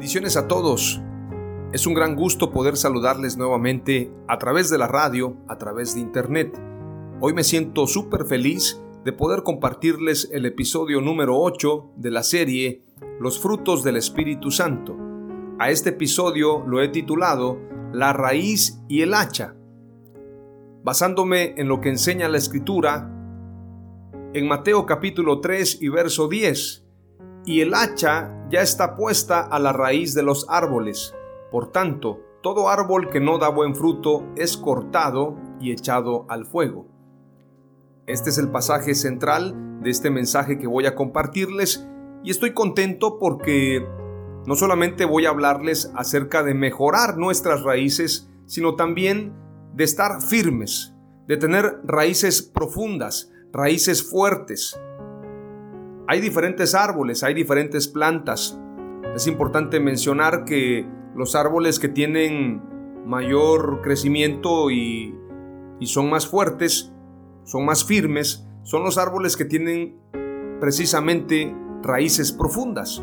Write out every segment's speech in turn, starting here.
Bendiciones a todos. Es un gran gusto poder saludarles nuevamente a través de la radio, a través de internet. Hoy me siento súper feliz de poder compartirles el episodio número 8 de la serie Los frutos del Espíritu Santo. A este episodio lo he titulado La raíz y el hacha. Basándome en lo que enseña la escritura, en Mateo capítulo 3 y verso 10, y el hacha ya está puesta a la raíz de los árboles. Por tanto, todo árbol que no da buen fruto es cortado y echado al fuego. Este es el pasaje central de este mensaje que voy a compartirles y estoy contento porque no solamente voy a hablarles acerca de mejorar nuestras raíces, sino también de estar firmes, de tener raíces profundas, raíces fuertes, hay diferentes árboles, hay diferentes plantas. Es importante mencionar que los árboles que tienen mayor crecimiento y, son más fuertes, son más firmes, son los árboles que tienen precisamente raíces profundas.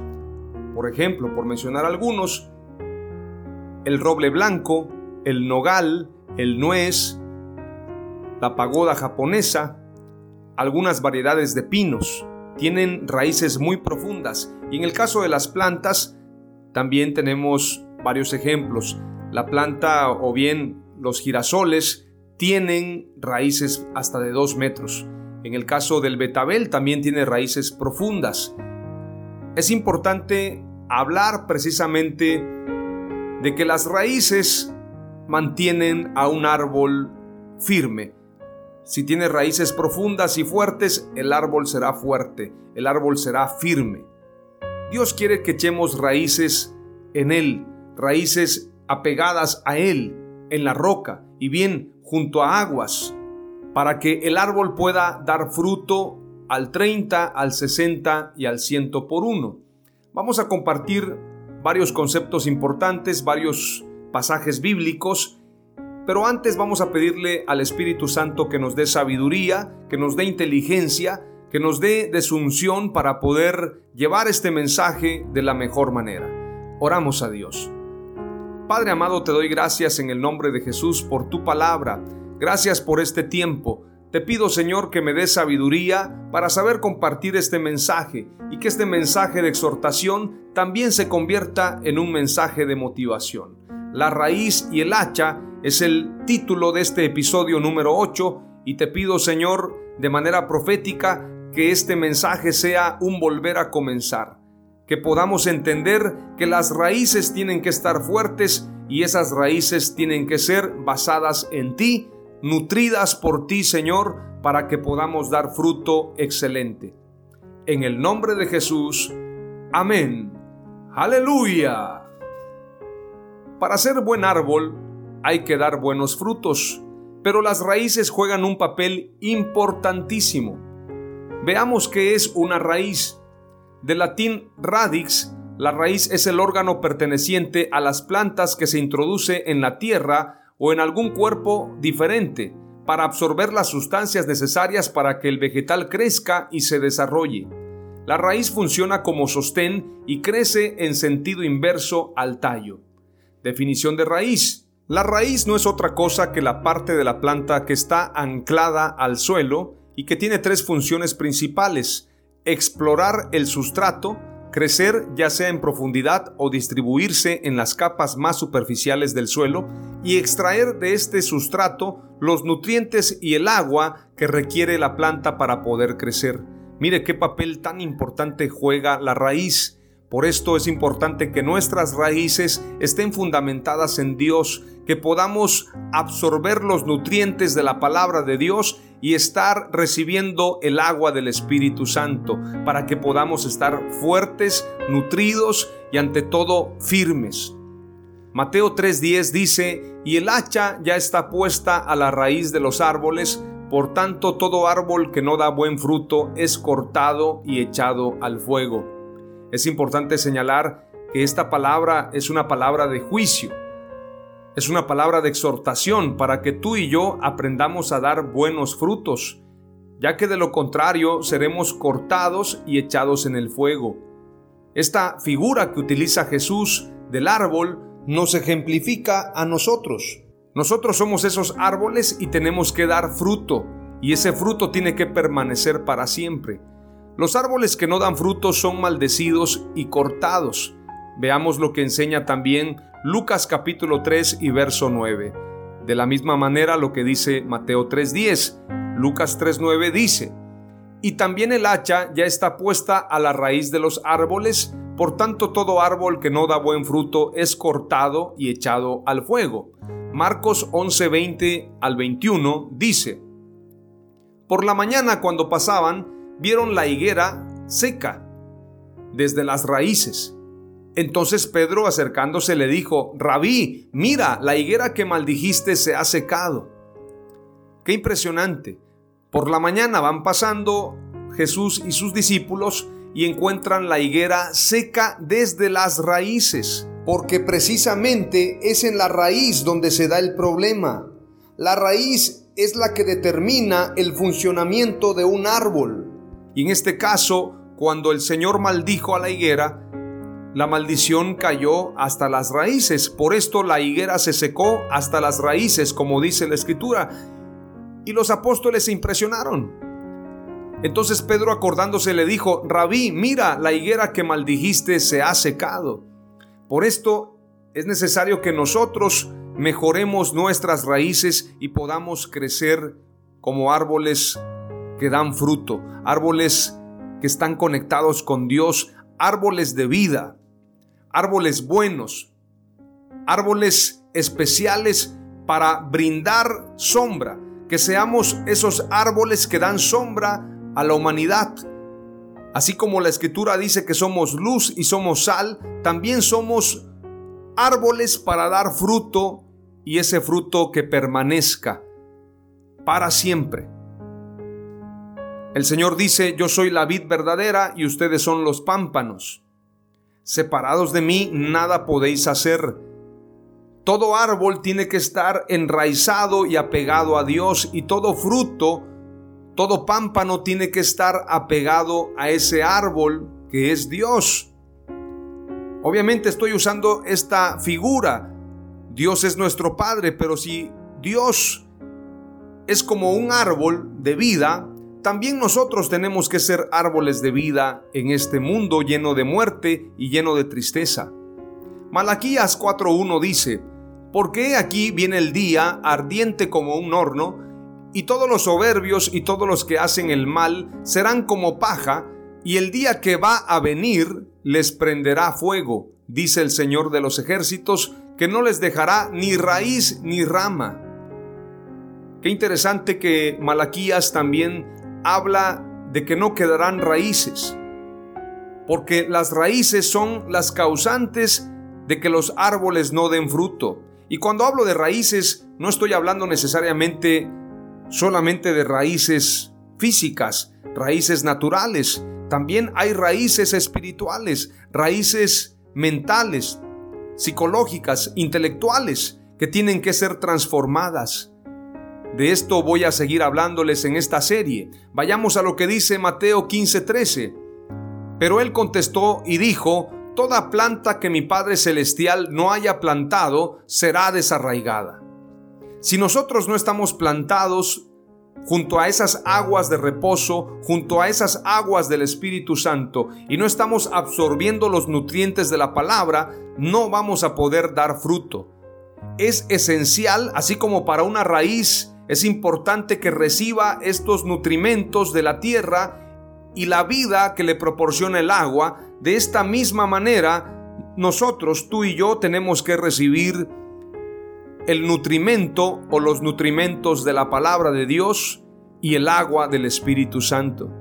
Por ejemplo, por mencionar algunos, el roble blanco, el nogal, el nuez, la pagoda japonesa, algunas variedades de pinos tienen raíces muy profundas y en el caso de las plantas también tenemos varios ejemplos. La planta o bien los girasoles tienen raíces hasta de 2 metros. En el caso del betabel también tiene raíces profundas. Es importante hablar precisamente de que las raíces mantienen a un árbol firme. Si tiene raíces profundas y fuertes, el árbol será fuerte, el árbol será firme. Dios quiere que echemos raíces en Él, raíces apegadas a Él, en la roca y bien junto a aguas, para que el árbol pueda dar fruto al 30, al 60 y al 100 por uno. Vamos a compartir varios conceptos importantes, varios pasajes bíblicos pero antes vamos a pedirle al Espíritu Santo que nos dé sabiduría, que nos dé inteligencia, que nos dé desunción para poder llevar este mensaje de la mejor manera. Oramos a Dios. Padre amado, te doy gracias en el nombre de Jesús por tu palabra. Gracias por este tiempo. Te pido, Señor, que me des sabiduría para saber compartir este mensaje y que este mensaje de exhortación también se convierta en un mensaje de motivación. La raíz y el hacha es el título de este episodio número 8 y te pido Señor de manera profética que este mensaje sea un volver a comenzar, que podamos entender que las raíces tienen que estar fuertes y esas raíces tienen que ser basadas en ti, nutridas por ti Señor, para que podamos dar fruto excelente. En el nombre de Jesús, amén. Aleluya. Para ser buen árbol, hay que dar buenos frutos, pero las raíces juegan un papel importantísimo. Veamos qué es una raíz. De latín radix, la raíz es el órgano perteneciente a las plantas que se introduce en la tierra o en algún cuerpo diferente para absorber las sustancias necesarias para que el vegetal crezca y se desarrolle. La raíz funciona como sostén y crece en sentido inverso al tallo. Definición de raíz. La raíz no es otra cosa que la parte de la planta que está anclada al suelo y que tiene tres funciones principales. Explorar el sustrato, crecer ya sea en profundidad o distribuirse en las capas más superficiales del suelo y extraer de este sustrato los nutrientes y el agua que requiere la planta para poder crecer. Mire qué papel tan importante juega la raíz. Por esto es importante que nuestras raíces estén fundamentadas en Dios, que podamos absorber los nutrientes de la palabra de Dios y estar recibiendo el agua del Espíritu Santo para que podamos estar fuertes, nutridos y ante todo firmes. Mateo 3:10 dice, y el hacha ya está puesta a la raíz de los árboles, por tanto todo árbol que no da buen fruto es cortado y echado al fuego. Es importante señalar que esta palabra es una palabra de juicio es una palabra de exhortación para que tú y yo aprendamos a dar buenos frutos, ya que de lo contrario seremos cortados y echados en el fuego. Esta figura que utiliza Jesús del árbol nos ejemplifica a nosotros. Nosotros somos esos árboles y tenemos que dar fruto, y ese fruto tiene que permanecer para siempre. Los árboles que no dan fruto son maldecidos y cortados. Veamos lo que enseña también Lucas capítulo 3 y verso 9. De la misma manera lo que dice Mateo 3.10. Lucas 3.9 dice, Y también el hacha ya está puesta a la raíz de los árboles, por tanto todo árbol que no da buen fruto es cortado y echado al fuego. Marcos 11.20 al 21 dice, Por la mañana cuando pasaban, vieron la higuera seca desde las raíces entonces Pedro acercándose le dijo, Rabí, mira, la higuera que maldijiste se ha secado. Qué impresionante. Por la mañana van pasando Jesús y sus discípulos y encuentran la higuera seca desde las raíces. Porque precisamente es en la raíz donde se da el problema. La raíz es la que determina el funcionamiento de un árbol. Y en este caso, cuando el Señor maldijo a la higuera, la maldición cayó hasta las raíces. Por esto la higuera se secó hasta las raíces, como dice la escritura. Y los apóstoles se impresionaron. Entonces Pedro acordándose le dijo, Rabí, mira, la higuera que maldijiste se ha secado. Por esto es necesario que nosotros mejoremos nuestras raíces y podamos crecer como árboles que dan fruto, árboles que están conectados con Dios, árboles de vida árboles buenos, árboles especiales para brindar sombra, que seamos esos árboles que dan sombra a la humanidad. Así como la escritura dice que somos luz y somos sal, también somos árboles para dar fruto y ese fruto que permanezca para siempre. El Señor dice, yo soy la vid verdadera y ustedes son los pámpanos. Separados de mí, nada podéis hacer. Todo árbol tiene que estar enraizado y apegado a Dios y todo fruto, todo pámpano tiene que estar apegado a ese árbol que es Dios. Obviamente estoy usando esta figura. Dios es nuestro Padre, pero si Dios es como un árbol de vida, también nosotros tenemos que ser árboles de vida en este mundo lleno de muerte y lleno de tristeza. Malaquías 4.1 dice, Porque aquí viene el día ardiente como un horno, y todos los soberbios y todos los que hacen el mal serán como paja, y el día que va a venir les prenderá fuego, dice el Señor de los ejércitos, que no les dejará ni raíz ni rama. Qué interesante que Malaquías también habla de que no quedarán raíces, porque las raíces son las causantes de que los árboles no den fruto. Y cuando hablo de raíces, no estoy hablando necesariamente solamente de raíces físicas, raíces naturales. También hay raíces espirituales, raíces mentales, psicológicas, intelectuales, que tienen que ser transformadas. De esto voy a seguir hablándoles en esta serie. Vayamos a lo que dice Mateo 15:13. Pero él contestó y dijo, Toda planta que mi Padre Celestial no haya plantado será desarraigada. Si nosotros no estamos plantados junto a esas aguas de reposo, junto a esas aguas del Espíritu Santo, y no estamos absorbiendo los nutrientes de la palabra, no vamos a poder dar fruto. Es esencial, así como para una raíz, es importante que reciba estos nutrimentos de la tierra y la vida que le proporciona el agua. De esta misma manera, nosotros, tú y yo, tenemos que recibir el nutrimento o los nutrimentos de la palabra de Dios y el agua del Espíritu Santo.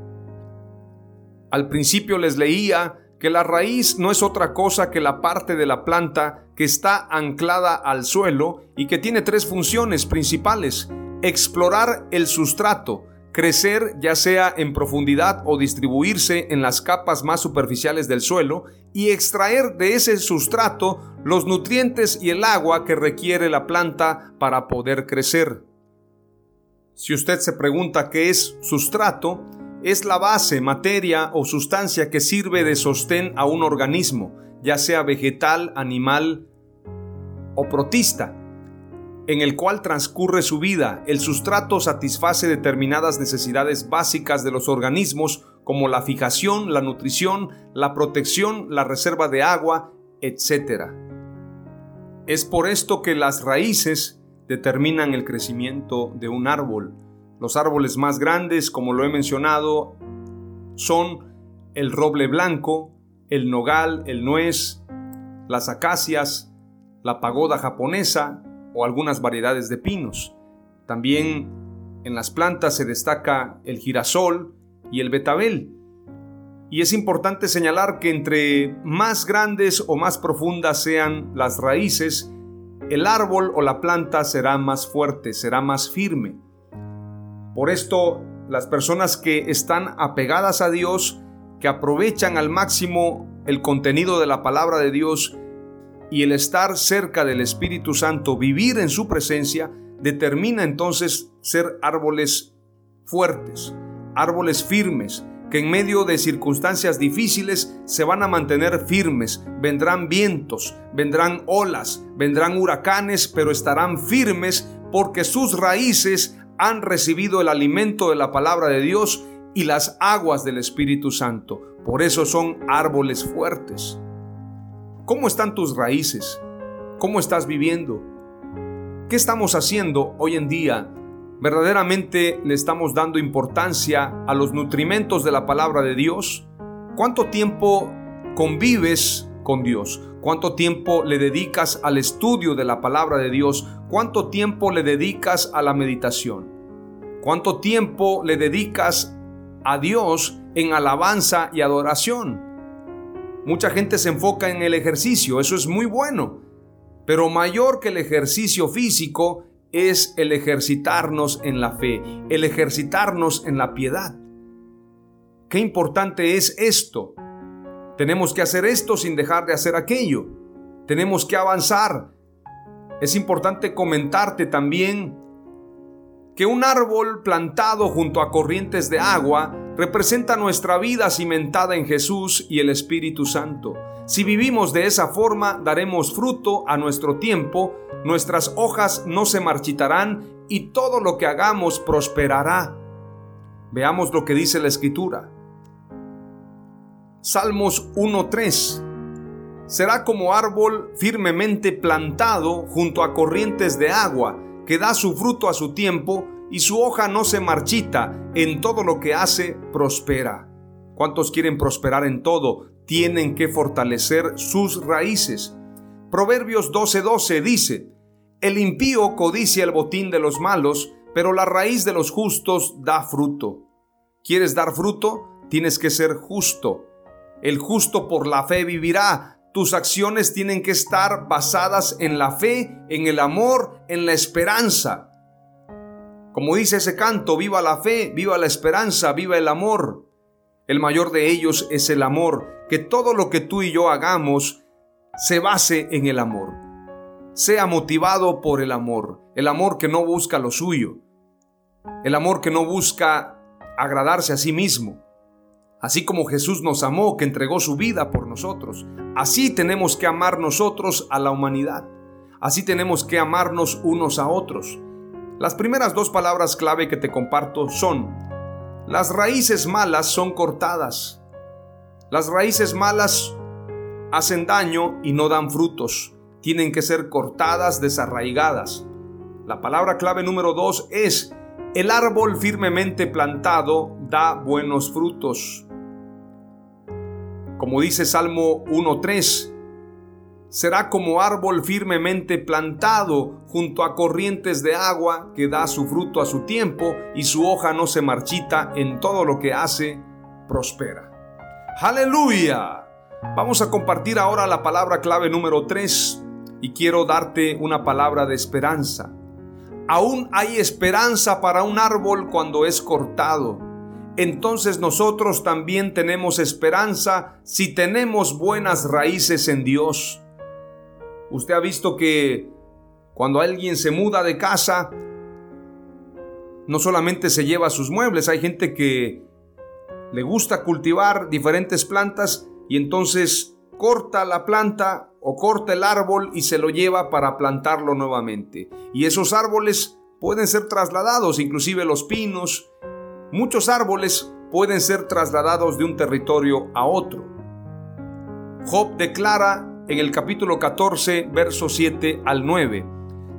Al principio les leía que la raíz no es otra cosa que la parte de la planta que está anclada al suelo y que tiene tres funciones principales. Explorar el sustrato, crecer ya sea en profundidad o distribuirse en las capas más superficiales del suelo y extraer de ese sustrato los nutrientes y el agua que requiere la planta para poder crecer. Si usted se pregunta qué es sustrato, es la base, materia o sustancia que sirve de sostén a un organismo, ya sea vegetal, animal o protista en el cual transcurre su vida. El sustrato satisface determinadas necesidades básicas de los organismos como la fijación, la nutrición, la protección, la reserva de agua, etc. Es por esto que las raíces determinan el crecimiento de un árbol. Los árboles más grandes, como lo he mencionado, son el roble blanco, el nogal, el nuez, las acacias, la pagoda japonesa, o algunas variedades de pinos. También en las plantas se destaca el girasol y el betabel. Y es importante señalar que entre más grandes o más profundas sean las raíces, el árbol o la planta será más fuerte, será más firme. Por esto, las personas que están apegadas a Dios, que aprovechan al máximo el contenido de la palabra de Dios, y el estar cerca del Espíritu Santo, vivir en su presencia, determina entonces ser árboles fuertes, árboles firmes, que en medio de circunstancias difíciles se van a mantener firmes. Vendrán vientos, vendrán olas, vendrán huracanes, pero estarán firmes porque sus raíces han recibido el alimento de la palabra de Dios y las aguas del Espíritu Santo. Por eso son árboles fuertes. ¿Cómo están tus raíces? ¿Cómo estás viviendo? ¿Qué estamos haciendo hoy en día? ¿Verdaderamente le estamos dando importancia a los nutrimentos de la palabra de Dios? ¿Cuánto tiempo convives con Dios? ¿Cuánto tiempo le dedicas al estudio de la palabra de Dios? ¿Cuánto tiempo le dedicas a la meditación? ¿Cuánto tiempo le dedicas a Dios en alabanza y adoración? Mucha gente se enfoca en el ejercicio, eso es muy bueno, pero mayor que el ejercicio físico es el ejercitarnos en la fe, el ejercitarnos en la piedad. Qué importante es esto. Tenemos que hacer esto sin dejar de hacer aquello. Tenemos que avanzar. Es importante comentarte también que un árbol plantado junto a corrientes de agua representa nuestra vida cimentada en Jesús y el Espíritu Santo. Si vivimos de esa forma, daremos fruto a nuestro tiempo, nuestras hojas no se marchitarán y todo lo que hagamos prosperará. Veamos lo que dice la Escritura. Salmos 1.3 Será como árbol firmemente plantado junto a corrientes de agua, que da su fruto a su tiempo, y su hoja no se marchita, en todo lo que hace prospera. ¿Cuántos quieren prosperar en todo? Tienen que fortalecer sus raíces. Proverbios 12:12 dice, El impío codicia el botín de los malos, pero la raíz de los justos da fruto. ¿Quieres dar fruto? Tienes que ser justo. El justo por la fe vivirá. Tus acciones tienen que estar basadas en la fe, en el amor, en la esperanza. Como dice ese canto, viva la fe, viva la esperanza, viva el amor. El mayor de ellos es el amor, que todo lo que tú y yo hagamos se base en el amor. Sea motivado por el amor, el amor que no busca lo suyo, el amor que no busca agradarse a sí mismo. Así como Jesús nos amó, que entregó su vida por nosotros, así tenemos que amar nosotros a la humanidad. Así tenemos que amarnos unos a otros. Las primeras dos palabras clave que te comparto son, las raíces malas son cortadas. Las raíces malas hacen daño y no dan frutos. Tienen que ser cortadas, desarraigadas. La palabra clave número dos es, el árbol firmemente plantado da buenos frutos. Como dice Salmo 1.3, será como árbol firmemente plantado junto a corrientes de agua que da su fruto a su tiempo y su hoja no se marchita en todo lo que hace, prospera. Aleluya. Vamos a compartir ahora la palabra clave número 3 y quiero darte una palabra de esperanza. Aún hay esperanza para un árbol cuando es cortado. Entonces nosotros también tenemos esperanza si tenemos buenas raíces en Dios. Usted ha visto que cuando alguien se muda de casa, no solamente se lleva sus muebles, hay gente que le gusta cultivar diferentes plantas y entonces corta la planta o corta el árbol y se lo lleva para plantarlo nuevamente. Y esos árboles pueden ser trasladados, inclusive los pinos, muchos árboles pueden ser trasladados de un territorio a otro. Job declara en el capítulo 14, verso 7 al 9.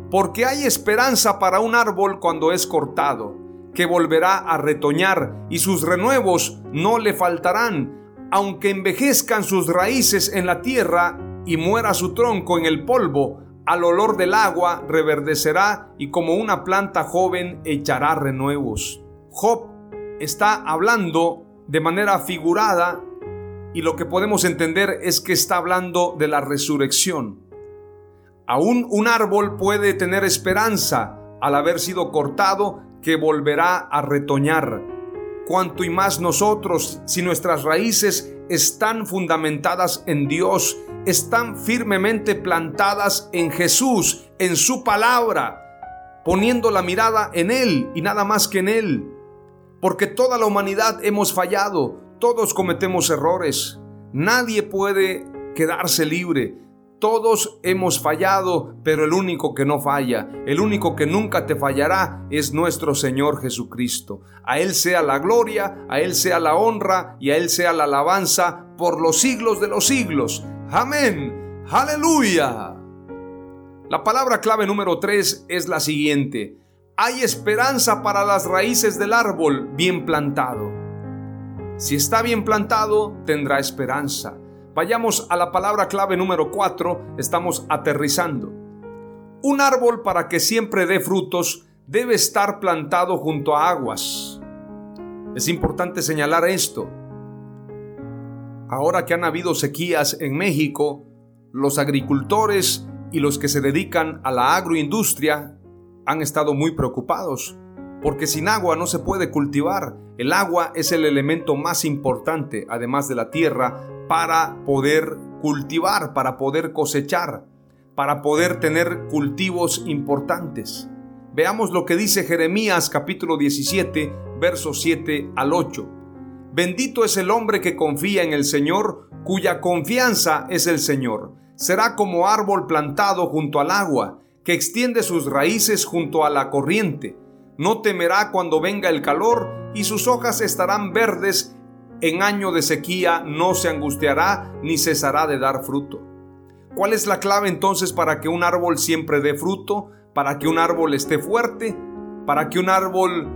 Porque hay esperanza para un árbol cuando es cortado, que volverá a retoñar y sus renuevos no le faltarán, aunque envejezcan sus raíces en la tierra y muera su tronco en el polvo, al olor del agua reverdecerá y como una planta joven echará renuevos. Job está hablando de manera figurada y lo que podemos entender es que está hablando de la resurrección. Aún un árbol puede tener esperanza al haber sido cortado que volverá a retoñar. Cuanto y más nosotros, si nuestras raíces están fundamentadas en Dios, están firmemente plantadas en Jesús, en su palabra, poniendo la mirada en Él y nada más que en Él. Porque toda la humanidad hemos fallado, todos cometemos errores. Nadie puede quedarse libre. Todos hemos fallado, pero el único que no falla, el único que nunca te fallará es nuestro Señor Jesucristo. A Él sea la gloria, a Él sea la honra y a Él sea la alabanza por los siglos de los siglos. Amén. Aleluya. La palabra clave número 3 es la siguiente. Hay esperanza para las raíces del árbol bien plantado. Si está bien plantado, tendrá esperanza. Vayamos a la palabra clave número 4, estamos aterrizando. Un árbol para que siempre dé frutos debe estar plantado junto a aguas. Es importante señalar esto. Ahora que han habido sequías en México, los agricultores y los que se dedican a la agroindustria han estado muy preocupados porque sin agua no se puede cultivar. El agua es el elemento más importante, además de la tierra, para poder cultivar, para poder cosechar, para poder tener cultivos importantes. Veamos lo que dice Jeremías capítulo 17, versos 7 al 8. Bendito es el hombre que confía en el Señor, cuya confianza es el Señor. Será como árbol plantado junto al agua, que extiende sus raíces junto a la corriente no temerá cuando venga el calor y sus hojas estarán verdes. En año de sequía no se angustiará ni cesará de dar fruto. ¿Cuál es la clave entonces para que un árbol siempre dé fruto? Para que un árbol esté fuerte, para que un árbol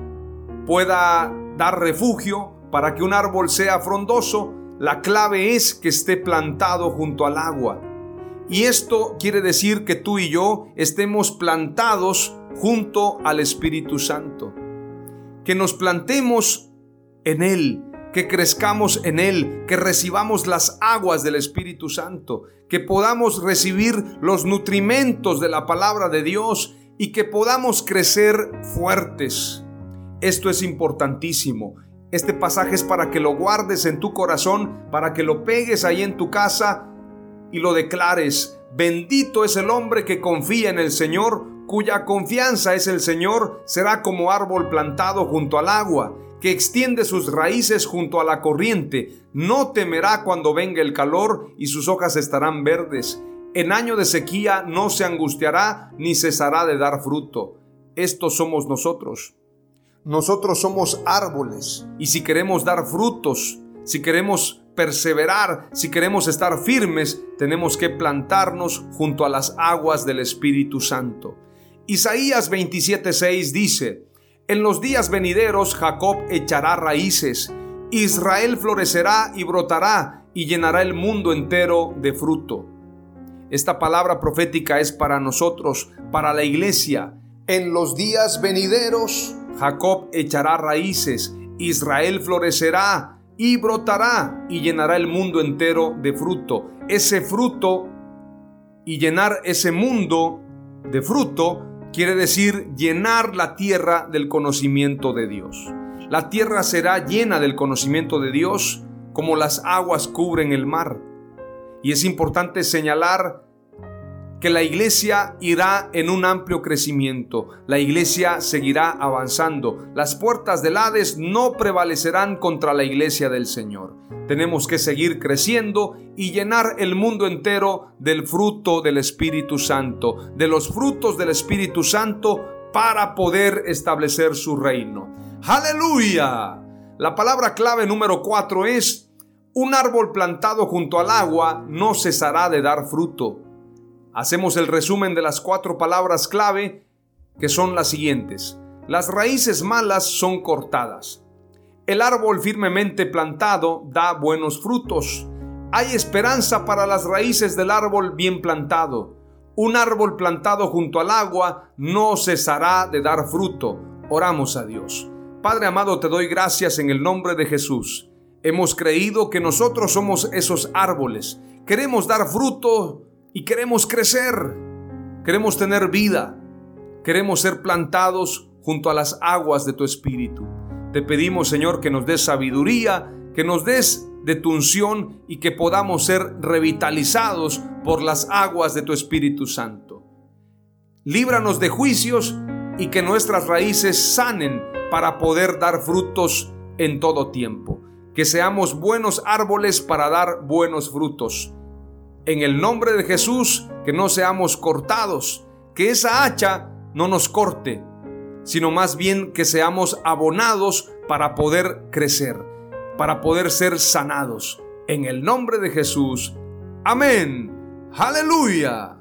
pueda dar refugio, para que un árbol sea frondoso, la clave es que esté plantado junto al agua. Y esto quiere decir que tú y yo estemos plantados junto al Espíritu Santo. Que nos plantemos en Él, que crezcamos en Él, que recibamos las aguas del Espíritu Santo, que podamos recibir los nutrimentos de la palabra de Dios y que podamos crecer fuertes. Esto es importantísimo. Este pasaje es para que lo guardes en tu corazón, para que lo pegues ahí en tu casa y lo declares. Bendito es el hombre que confía en el Señor cuya confianza es el Señor, será como árbol plantado junto al agua, que extiende sus raíces junto a la corriente. No temerá cuando venga el calor y sus hojas estarán verdes. En año de sequía no se angustiará ni cesará de dar fruto. Estos somos nosotros. Nosotros somos árboles y si queremos dar frutos, si queremos perseverar, si queremos estar firmes, tenemos que plantarnos junto a las aguas del Espíritu Santo. Isaías 27:6 dice, En los días venideros Jacob echará raíces, Israel florecerá y brotará y llenará el mundo entero de fruto. Esta palabra profética es para nosotros, para la iglesia. En los días venideros Jacob echará raíces, Israel florecerá y brotará y llenará el mundo entero de fruto. Ese fruto y llenar ese mundo de fruto quiere decir llenar la tierra del conocimiento de Dios. La tierra será llena del conocimiento de Dios como las aguas cubren el mar. Y es importante señalar que la iglesia irá en un amplio crecimiento, la iglesia seguirá avanzando, las puertas del Hades no prevalecerán contra la iglesia del Señor. Tenemos que seguir creciendo y llenar el mundo entero del fruto del Espíritu Santo, de los frutos del Espíritu Santo para poder establecer su reino. Aleluya. La palabra clave número cuatro es, un árbol plantado junto al agua no cesará de dar fruto. Hacemos el resumen de las cuatro palabras clave que son las siguientes. Las raíces malas son cortadas. El árbol firmemente plantado da buenos frutos. Hay esperanza para las raíces del árbol bien plantado. Un árbol plantado junto al agua no cesará de dar fruto. Oramos a Dios. Padre amado, te doy gracias en el nombre de Jesús. Hemos creído que nosotros somos esos árboles. Queremos dar fruto y queremos crecer, queremos tener vida, queremos ser plantados junto a las aguas de tu espíritu. Te pedimos, Señor, que nos des sabiduría, que nos des de tu unción y que podamos ser revitalizados por las aguas de tu Espíritu Santo. Líbranos de juicios y que nuestras raíces sanen para poder dar frutos en todo tiempo. Que seamos buenos árboles para dar buenos frutos en el nombre de Jesús, que no seamos cortados, que esa hacha no nos corte, sino más bien que seamos abonados para poder crecer, para poder ser sanados. En el nombre de Jesús. Amén. Aleluya.